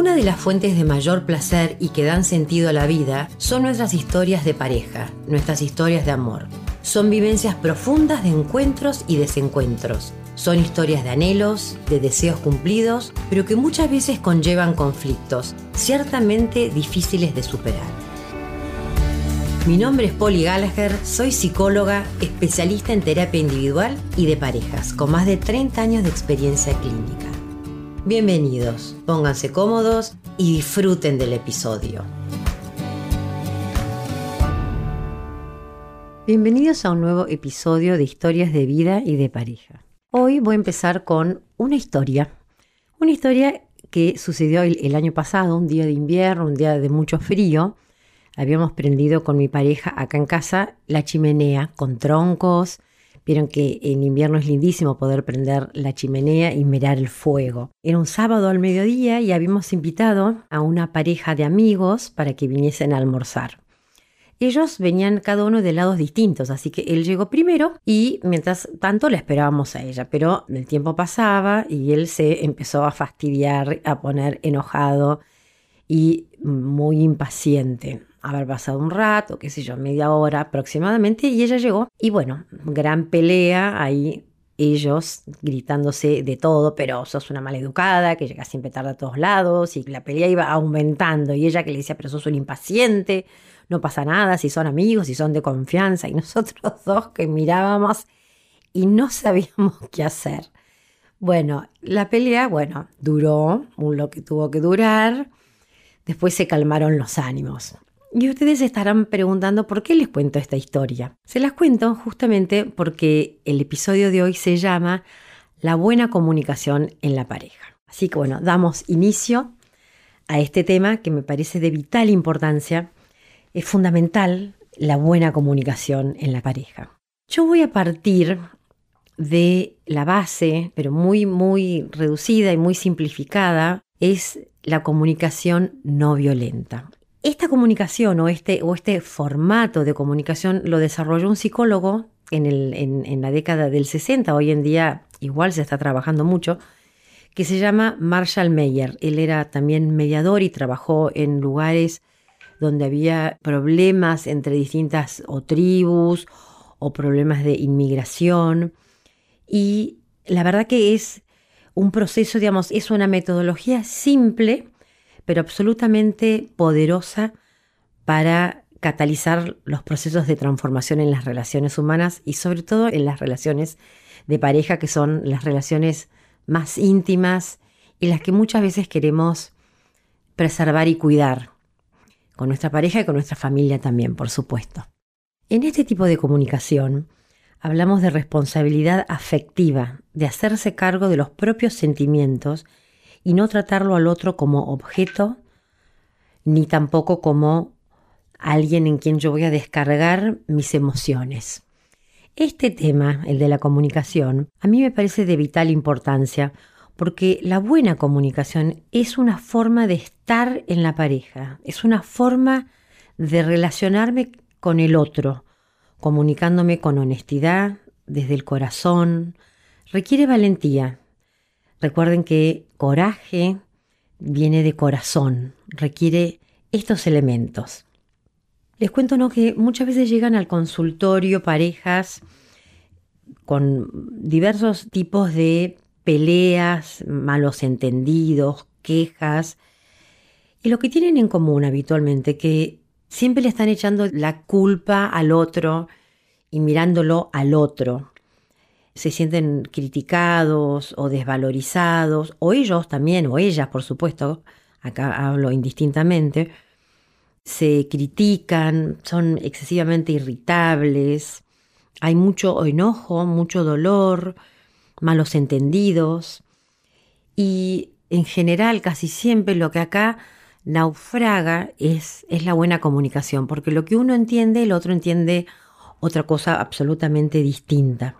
Una de las fuentes de mayor placer y que dan sentido a la vida son nuestras historias de pareja, nuestras historias de amor. Son vivencias profundas de encuentros y desencuentros. Son historias de anhelos, de deseos cumplidos, pero que muchas veces conllevan conflictos, ciertamente difíciles de superar. Mi nombre es Polly Gallagher, soy psicóloga, especialista en terapia individual y de parejas, con más de 30 años de experiencia clínica. Bienvenidos, pónganse cómodos y disfruten del episodio. Bienvenidos a un nuevo episodio de historias de vida y de pareja. Hoy voy a empezar con una historia, una historia que sucedió el, año pasado, un día de invierno, un día de mucho frío. Habíamos prendido con mi pareja acá en casa la chimenea con troncos, Vieron que en invierno es lindísimo poder prender la chimenea y mirar el fuego. Era un sábado al mediodía y habíamos invitado a una pareja de amigos para que viniesen a almorzar. Ellos venían cada uno de lados distintos, así que él llegó primero y mientras tanto le esperábamos a ella, pero el tiempo pasaba y él se empezó a fastidiar, a poner enojado y muy impaciente haber pasado un rato, qué sé yo, media hora aproximadamente, y ella llegó. Y bueno, gran pelea ahí, ellos gritándose de todo, pero sos una maleducada, que llega siempre tarde a todos lados, y la pelea iba aumentando, y ella que le decía, pero sos un impaciente, no pasa nada, si son amigos, si son de confianza, y nosotros dos que mirábamos y no sabíamos qué hacer. Bueno, la pelea, bueno, duró lo que tuvo que durar. Después se calmaron los ánimos. Y ustedes estarán preguntando por qué les cuento esta historia. Se las cuento justamente porque el episodio de hoy se llama La buena comunicación en la pareja. Así que bueno, damos inicio a este tema que me parece de vital importancia. Es fundamental la buena comunicación en la pareja. Yo voy a partir de la base, pero muy, muy reducida y muy simplificada, es la comunicación no violenta. Esta comunicación o este, o este formato de comunicación lo desarrolló un psicólogo en, el, en, la década del 60, hoy en día igual se está trabajando mucho, que se llama Marshall Meyer. Él era también mediador y trabajó en lugares donde había problemas entre distintas o tribus o problemas de inmigración. Y la verdad que es un proceso, digamos, es una metodología simple pero absolutamente poderosa para catalizar los procesos de transformación en las relaciones humanas y sobre todo en las relaciones de pareja, que son las relaciones más íntimas y las que muchas veces queremos preservar y cuidar, con nuestra pareja y con nuestra familia también, por supuesto. En este tipo de comunicación hablamos de responsabilidad afectiva, de hacerse cargo de los propios sentimientos y no tratarlo al otro como objeto, ni tampoco como alguien en quien yo voy a descargar mis emociones. Este tema, el de la comunicación, a mí me parece de vital importancia porque la buena comunicación es una forma de estar en la pareja, es una forma de relacionarme con el otro, comunicándome con honestidad, desde el corazón. Requiere valentía, Recuerden que coraje viene de corazón, requiere estos elementos. Les cuento ¿no? que muchas veces llegan al consultorio parejas con diversos tipos de peleas, malos entendidos, quejas, y lo que tienen en común habitualmente que siempre le están echando la culpa al otro y mirándolo al otro se sienten criticados o desvalorizados, o ellos también, o ellas, por supuesto, acá hablo indistintamente, se critican, son excesivamente irritables, hay mucho enojo, mucho dolor, malos entendidos, y en general casi siempre lo que acá naufraga es, es la buena comunicación, porque lo que uno entiende, el otro entiende otra cosa absolutamente distinta.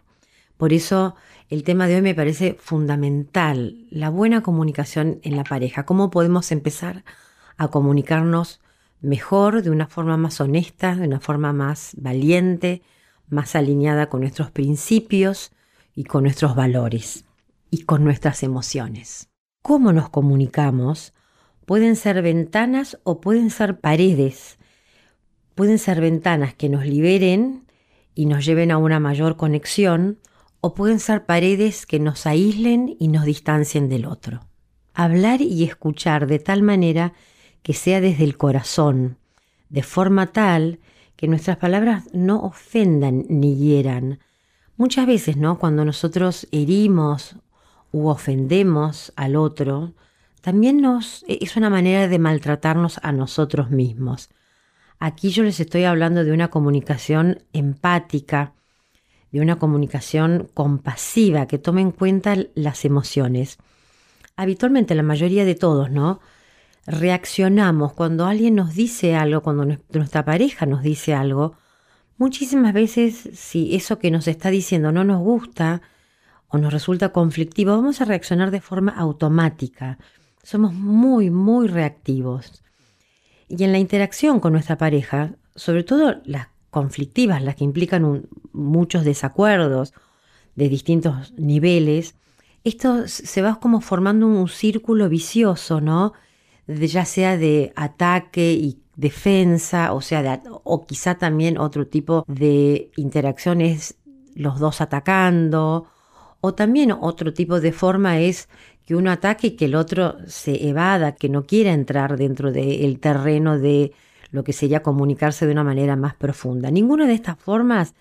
Por eso el tema de hoy me parece fundamental, la buena comunicación en la pareja, cómo podemos empezar a comunicarnos mejor, de una forma más honesta, de una forma más valiente, más alineada con nuestros principios y con nuestros valores y con nuestras emociones. ¿Cómo nos comunicamos? pueden ser ventanas o pueden ser paredes. Pueden ser ventanas que nos liberen y nos lleven a una mayor conexión o pueden ser paredes que nos aíslen y nos distancien del otro. Hablar y escuchar de tal manera que sea desde el corazón, de forma tal que nuestras palabras no ofendan ni hieran. Muchas veces, ¿no? Cuando nosotros herimos u ofendemos al otro, también nos es una manera de maltratarnos a nosotros mismos. Aquí yo les estoy hablando de una comunicación empática, de una comunicación compasiva que tome en cuenta las emociones. Habitualmente la mayoría de todos, ¿no? Reaccionamos cuando alguien nos dice algo, cuando nuestra pareja nos dice algo. Muchísimas veces, si eso que nos está diciendo no nos gusta o nos resulta conflictivo, vamos a reaccionar de forma automática. Somos muy, muy reactivos. Y en la interacción con nuestra pareja, sobre todo las conflictivas, las que implican muchos desacuerdos de distintos niveles, esto se va como formando un círculo vicioso, ¿no? ya sea de ataque y defensa, o sea, o quizá también otro tipo de interacciones, los dos atacando, o también otro tipo de forma es que uno ataque y que el otro se evada, que no quiera entrar dentro del terreno de lo que sería comunicarse de una manera más profunda. Ninguna de estas formas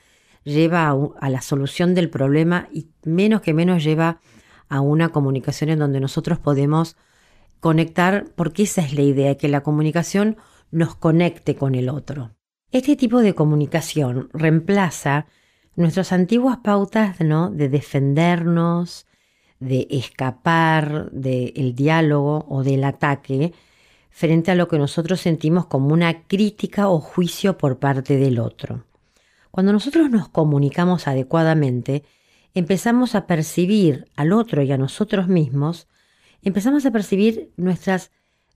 lleva a, la solución del problema y menos que menos lleva a una comunicación en donde nosotros podemos conectar, porque esa es la idea, que la comunicación nos conecte con el otro. Este tipo de comunicación reemplaza nuestras antiguas pautas ¿no? de defendernos, de escapar del diálogo o del ataque frente a lo que nosotros sentimos como una crítica o juicio por parte del otro. Cuando nosotros nos comunicamos adecuadamente, empezamos a percibir al otro y a nosotros mismos, empezamos a percibir nuestras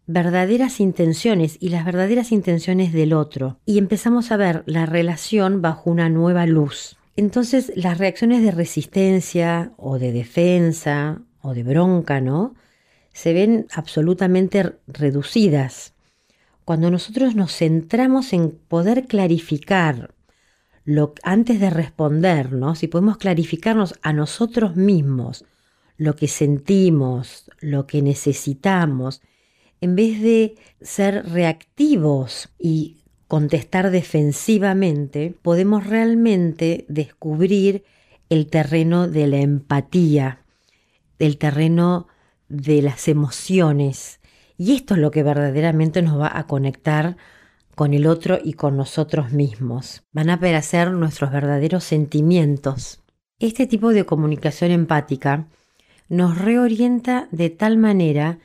verdaderas intenciones y las verdaderas intenciones del otro y empezamos a ver la relación bajo una nueva luz. Entonces las reacciones de resistencia o de defensa o de bronca, ¿no? Se ven absolutamente reducidas. Cuando nosotros nos centramos en poder clarificar lo, antes de respondernos, si podemos clarificarnos a nosotros mismos lo que sentimos, lo que necesitamos, en vez de ser reactivos y contestar defensivamente, podemos realmente descubrir el terreno de la empatía, el terreno de las emociones. Y esto es lo que verdaderamente nos va a conectar con el otro y con nosotros mismos. Van a aparecer nuestros verdaderos sentimientos. Este tipo de comunicación empática nos reorienta de tal manera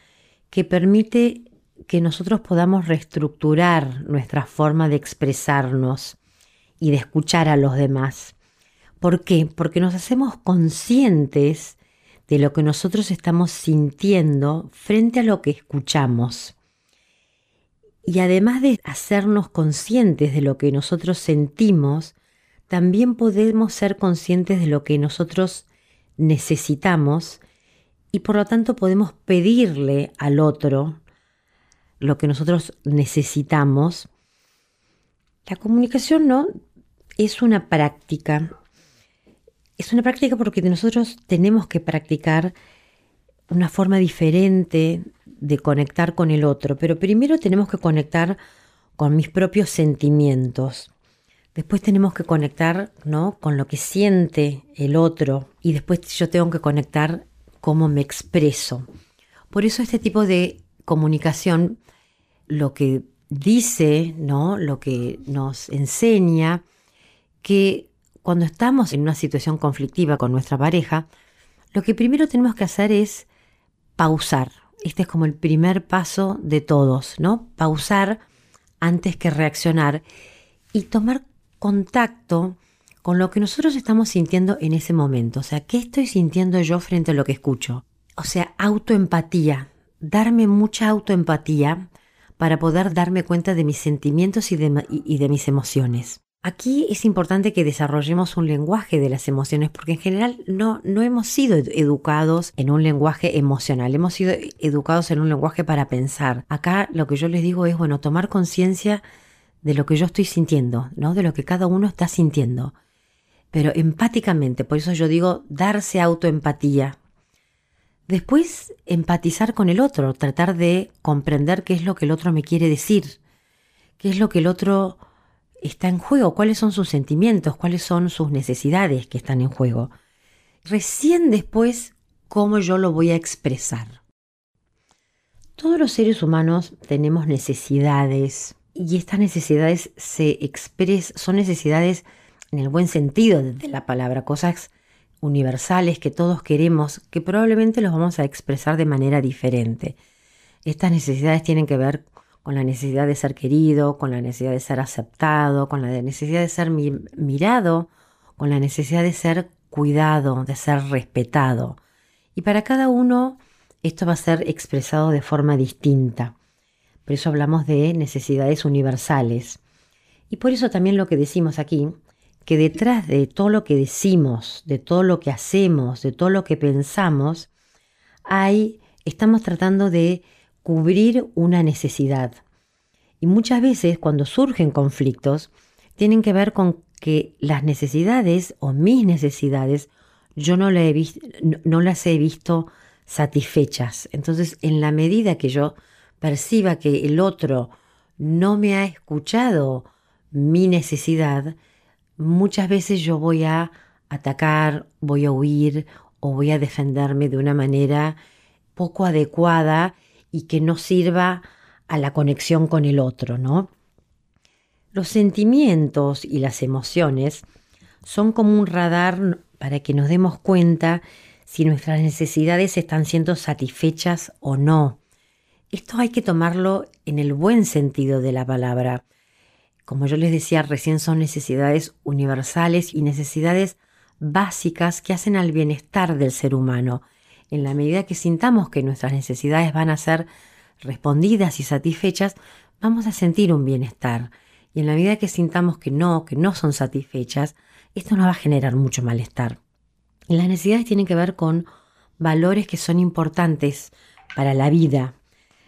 que permite que nosotros podamos reestructurar nuestra forma de expresarnos y de escuchar a los demás. ¿Por qué? Porque nos hacemos conscientes de lo que nosotros estamos sintiendo frente a lo que escuchamos. Y además de hacernos conscientes de lo que nosotros sentimos, también podemos ser conscientes de lo que nosotros necesitamos y por lo tanto podemos pedirle al otro lo que nosotros necesitamos. La comunicación no es una práctica. Es una práctica porque nosotros tenemos que practicar una forma diferente de conectar con el otro, pero primero tenemos que conectar con mis propios sentimientos. Después tenemos que conectar ¿no? con lo que siente el otro y después yo tengo que conectar cómo me expreso. Por eso este tipo de comunicación lo que dice, ¿no? Lo que nos enseña que cuando estamos en una situación conflictiva con nuestra pareja, lo que primero tenemos que hacer es pausar, este es como el primer paso de todos, ¿no? Pausar antes que reaccionar y tomar contacto con lo que nosotros estamos sintiendo en ese momento. O sea, ¿qué estoy sintiendo yo frente a lo que escucho? O sea, autoempatía, darme mucha autoempatía para poder darme cuenta de mis sentimientos y de, y de mis emociones. Aquí es importante que desarrollemos un lenguaje de las emociones porque en general no, no hemos sido educados en un lenguaje emocional, hemos sido educados en un lenguaje para pensar. Acá lo que yo les digo es, bueno, tomar conciencia de lo que yo estoy sintiendo, ¿no? De lo que cada uno está sintiendo. Pero empáticamente, por eso yo digo darse autoempatía. Después, empatizar con el otro, tratar de comprender qué es lo que el otro me quiere decir, qué es lo que el otro está en juego, cuáles son sus sentimientos, cuáles son sus necesidades que están en juego. Recién después, cómo yo lo voy a expresar. Todos los seres humanos tenemos necesidades y estas necesidades se expresan, son necesidades en el buen sentido de la palabra, cosas universales que todos queremos, que probablemente los vamos a expresar de manera diferente. Estas necesidades tienen que ver con la necesidad de ser querido, con la necesidad de ser aceptado, con la necesidad de ser mirado, con la necesidad de ser cuidado, de ser respetado. Y para cada uno esto va a ser expresado de forma distinta. Por eso hablamos de necesidades universales. Y por eso también lo que decimos aquí, que detrás de todo lo que decimos, de todo lo que hacemos, de todo lo que pensamos, hay, estamos tratando de cubrir una necesidad. Y muchas veces cuando surgen conflictos, tienen que ver con que las necesidades o mis necesidades yo no, no las he visto satisfechas. Entonces, en la medida que yo perciba que el otro no me ha escuchado mi necesidad, muchas veces yo voy a atacar, voy a huir o voy a defenderme de una manera poco adecuada y que no sirva a la conexión con el otro, ¿no? Los sentimientos y las emociones son como un radar para que nos demos cuenta si nuestras necesidades están siendo satisfechas o no. Esto hay que tomarlo en el buen sentido de la palabra. Como yo les decía recién, son necesidades universales y necesidades básicas que hacen al bienestar del ser humano en la medida que sintamos que nuestras necesidades van a ser respondidas y satisfechas, vamos a sentir un bienestar. Y en la medida que sintamos que no, que no son satisfechas, esto nos va a generar mucho malestar. Y las necesidades tienen que ver con valores que son importantes para la vida,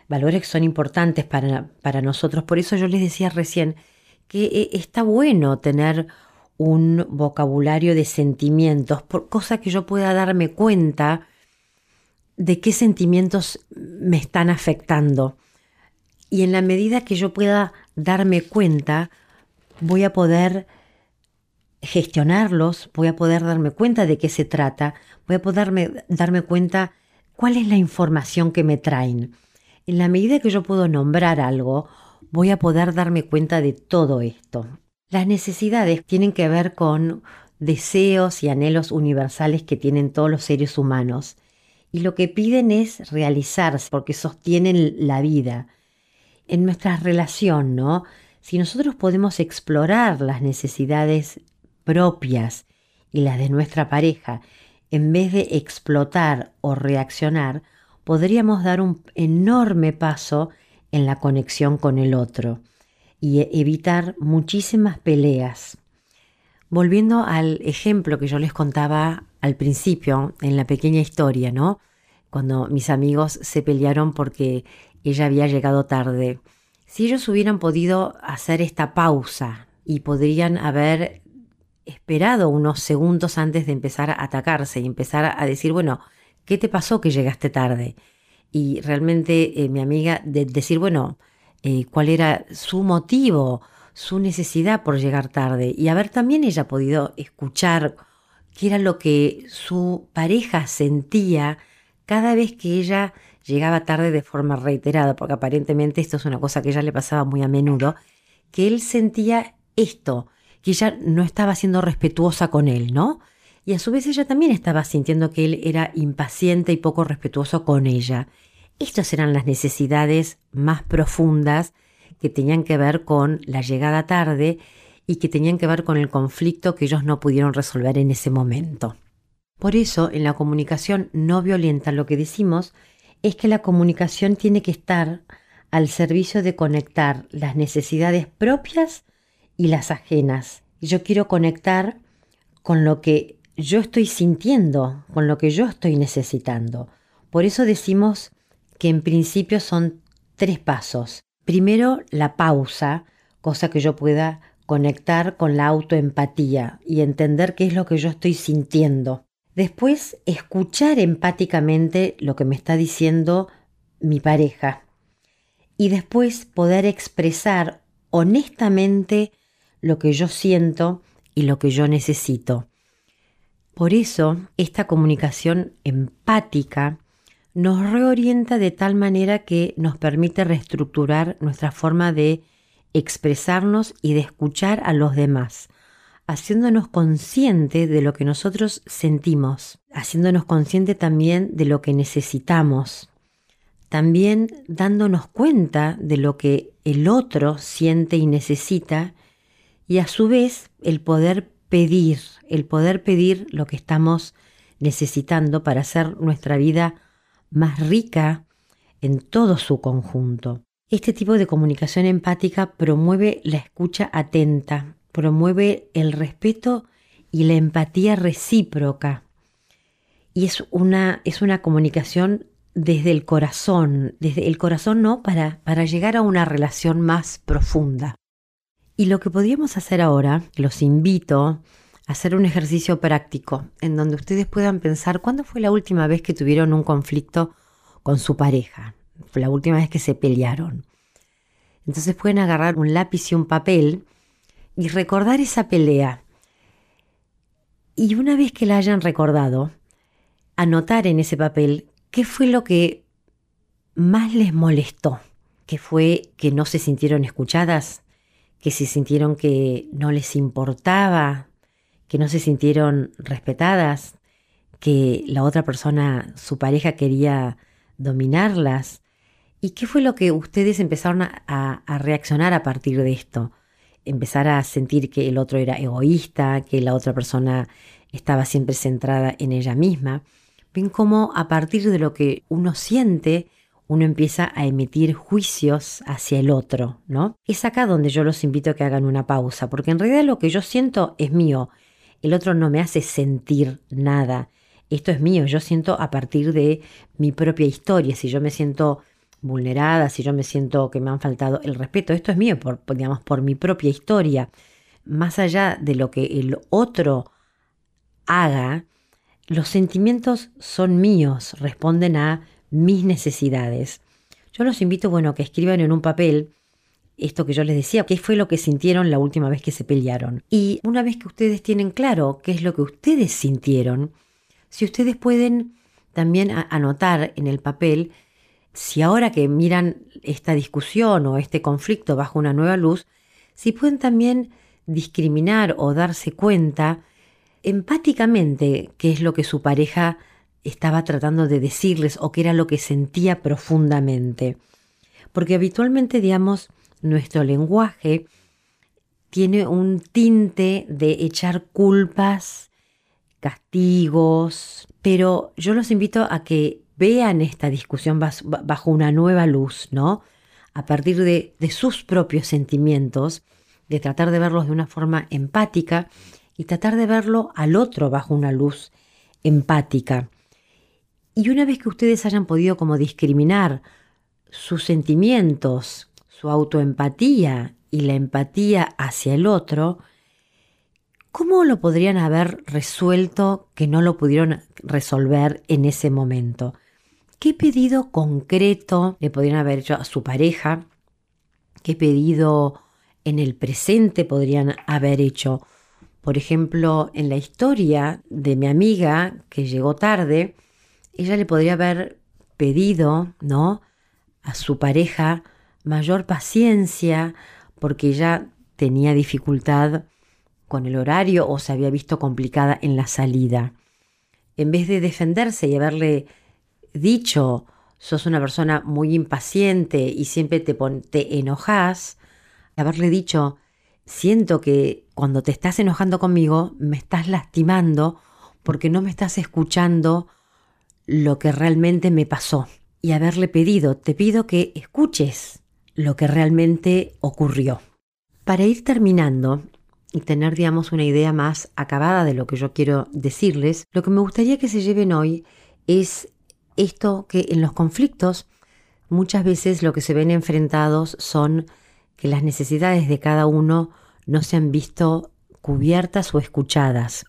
valores que son importantes para, para nosotros. Por eso yo les decía recién que eh, está bueno tener un vocabulario de sentimientos, por cosa que yo pueda darme cuenta de qué sentimientos me están afectando. Y en la medida que yo pueda darme cuenta, voy a poder gestionarlos, voy a poder darme cuenta de qué se trata, voy a poder darme cuenta cuál es la información que me traen. En la medida que yo puedo nombrar algo, voy a poder darme cuenta de todo esto. Las necesidades tienen que ver con deseos y anhelos universales que tienen todos los seres humanos y lo que piden es realizarse porque sostienen la vida. En nuestra relación, ¿no? Si nosotros podemos explorar las necesidades propias y las de nuestra pareja, en vez de explotar o reaccionar, podríamos dar un enorme paso en la conexión con el otro y evitar muchísimas peleas. Volviendo al ejemplo que yo les contaba al principio, en la pequeña historia, ¿no? Cuando mis amigos se pelearon porque ella había llegado tarde. Si ellos hubieran podido hacer esta pausa y podrían haber esperado unos segundos antes de empezar a atacarse y empezar a decir, bueno, ¿qué te pasó que llegaste tarde? Y realmente eh, mi amiga de decir, bueno, eh, cuál era su motivo, su necesidad por llegar tarde y haber también ella podido escuchar qué era lo que su pareja sentía cada vez que ella llegaba tarde de forma reiterada, porque aparentemente esto es una cosa que ella le pasaba muy a menudo, que él sentía esto, que ella no estaba siendo respetuosa con él, ¿no? Y a su vez ella también estaba sintiendo que él era impaciente y poco respetuoso con ella. Estas eran las necesidades más profundas que tenían que ver con la llegada tarde y que tenían que ver con el conflicto que ellos no pudieron resolver en ese momento. Por eso, en la comunicación no violenta lo que decimos es que la comunicación tiene que estar al servicio de conectar las necesidades propias y las ajenas, Yo quiero conectar con lo que yo estoy sintiendo, con lo que yo estoy necesitando. Por eso decimos que en principio son tres pasos. Primero, la pausa, cosa que yo pueda conectar con la autoempatía y entender qué es lo que yo estoy sintiendo. Después, escuchar empáticamente lo que me está diciendo mi pareja. Y después poder expresar honestamente lo que yo siento y lo que yo necesito. Por eso, esta comunicación empática nos reorienta de tal manera que nos permite reestructurar nuestra forma de expresarnos y de escuchar a los demás, haciéndonos consciente de lo que nosotros sentimos, haciéndonos consciente también de lo que necesitamos, también dándonos cuenta de lo que el otro siente y necesita y a su vez el poder pedir, el poder pedir lo que estamos necesitando para hacer nuestra vida más rica en todo su conjunto. Este tipo de comunicación empática promueve la escucha atenta, promueve el respeto y la empatía recíproca. Y es una, es una comunicación desde el corazón, desde el corazón no, para, para llegar a una relación más profunda. Y lo que podríamos hacer ahora, los invito a hacer un ejercicio práctico en donde ustedes puedan pensar cuándo fue la última vez que tuvieron un conflicto con su pareja, la última vez que se pelearon. Entonces pueden agarrar un lápiz y un papel y recordar esa pelea. Y una vez que la hayan recordado, anotar en ese papel qué fue lo que más les molestó, qué fue que no se sintieron escuchadas, que se sintieron que no les importaba, que no se sintieron respetadas, que la otra persona, su pareja, quería dominarlas. ¿Y qué fue lo que ustedes empezaron a, reaccionar a partir de esto? Empezar a sentir que el otro era egoísta, que la otra persona estaba siempre centrada en ella misma. Ven cómo a partir de lo que uno siente, uno empieza a emitir juicios hacia el otro, ¿no? Es acá donde yo los invito a que hagan una pausa, porque en realidad lo que yo siento es mío. El otro no me hace sentir nada. Esto es mío, yo siento a partir de mi propia historia. Si yo me siento vulnerada, si yo me siento que me han faltado el respeto, esto es mío, por, por mi propia historia. Más allá de lo que el otro haga, los sentimientos son míos, responden a mis necesidades. Yo los invito, bueno, que escriban en un papel esto que yo les decía, qué fue lo que sintieron la última vez que se pelearon. Y una vez que ustedes tienen claro qué es lo que ustedes sintieron, si ustedes pueden también anotar en el papel, si ahora que miran esta discusión o este conflicto bajo una nueva luz, si pueden también discriminar o darse cuenta empáticamente qué es lo que su pareja estaba tratando de decirles o qué era lo que sentía profundamente. Porque habitualmente, digamos, nuestro lenguaje tiene un tinte de echar culpas, castigos, pero yo los invito a que vean esta discusión bajo una nueva luz, ¿no? A partir de, sus propios sentimientos, de tratar de verlos de una forma empática y tratar de verlo al otro bajo una luz empática. Y una vez que ustedes hayan podido como discriminar sus sentimientos, su autoempatía y la empatía hacia el otro, ¿cómo lo podrían haber resuelto que no lo pudieron resolver en ese momento? ¿Qué pedido concreto le podrían haber hecho a su pareja? ¿Qué pedido en el presente podrían haber hecho? Por ejemplo, en la historia de mi amiga que llegó tarde, ella le podría haber pedido, ¿no? A su pareja mayor paciencia porque ella tenía dificultad con el horario o se había visto complicada en la salida. En vez de defenderse y haberle dicho, sos una persona muy impaciente y siempre te, te enojas, haberle dicho, siento que cuando te estás enojando conmigo me estás lastimando porque no me estás escuchando lo que realmente me pasó y haberle pedido, te pido que escuches lo que realmente ocurrió. Para ir terminando, y tener, digamos, una idea más acabada de lo que yo quiero decirles, lo que me gustaría que se lleven hoy es esto que en los conflictos muchas veces lo que se ven enfrentados son que las necesidades de cada uno no se han visto cubiertas o escuchadas.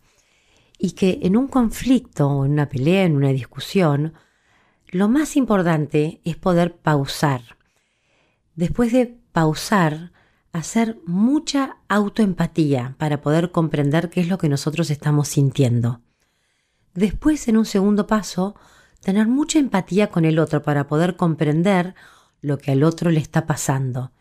Y que en un conflicto o en una pelea, en una discusión, lo más importante es poder pausar. Después de pausar, hacer mucha autoempatía para poder comprender qué es lo que nosotros estamos sintiendo. Después, en un segundo paso, tener mucha empatía con el otro para poder comprender lo que al otro le está pasando.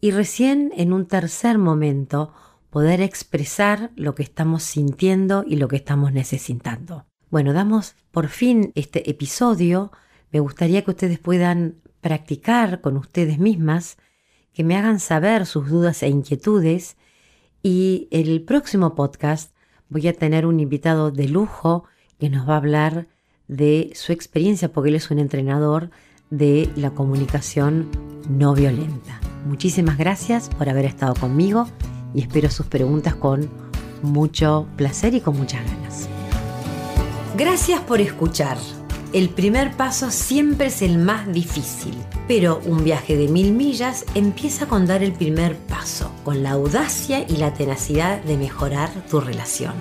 Y recién en un tercer momento poder expresar lo que estamos sintiendo y lo que estamos necesitando. Bueno, damos por fin este episodio. Me gustaría que ustedes puedan practicar con ustedes mismas, que me hagan saber sus dudas e inquietudes y el próximo podcast voy a tener un invitado de lujo que nos va a hablar de su experiencia, porque él es un entrenador de la comunicación no violenta. Muchísimas gracias por haber estado conmigo y espero sus preguntas con mucho placer y con muchas ganas. Gracias por escuchar. El primer paso siempre es el más difícil, pero un viaje de mil millas empieza con dar el primer paso, con la audacia y la tenacidad de mejorar tu relación.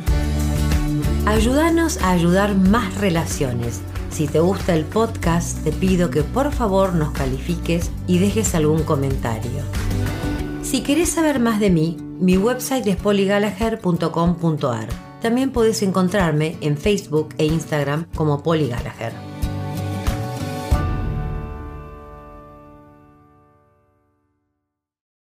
Ayúdanos a ayudar más relaciones. Si te gusta el podcast, te pido que por favor nos califiques y dejes algún comentario. Si querés saber más de mí, mi website es polygallagher.com.ar. También puedes encontrarme en Facebook e Instagram como Polly Gallagher.